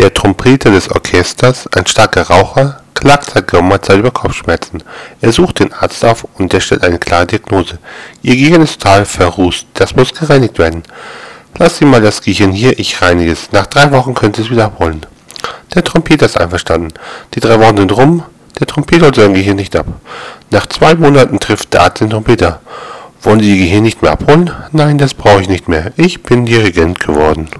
Der Trompeter des Orchesters, ein starker Raucher, klagt seit geraumer Zeit über Kopfschmerzen. Er sucht den Arzt auf und der stellt eine klare Diagnose. Ihr Gehirn ist total verrußt, das muss gereinigt werden. Lass Sie mal das Gehirn hier, ich reinige es. Nach drei Wochen können Sie es wiederholen. Der Trompeter ist einverstanden. Die drei Wochen sind rum, der Trompeter holt sein Gehirn nicht ab. Nach zwei Monaten trifft der Arzt den Trompeter. Wollen Sie Ihr Gehirn nicht mehr abholen? Nein, das brauche ich nicht mehr. Ich bin Dirigent geworden.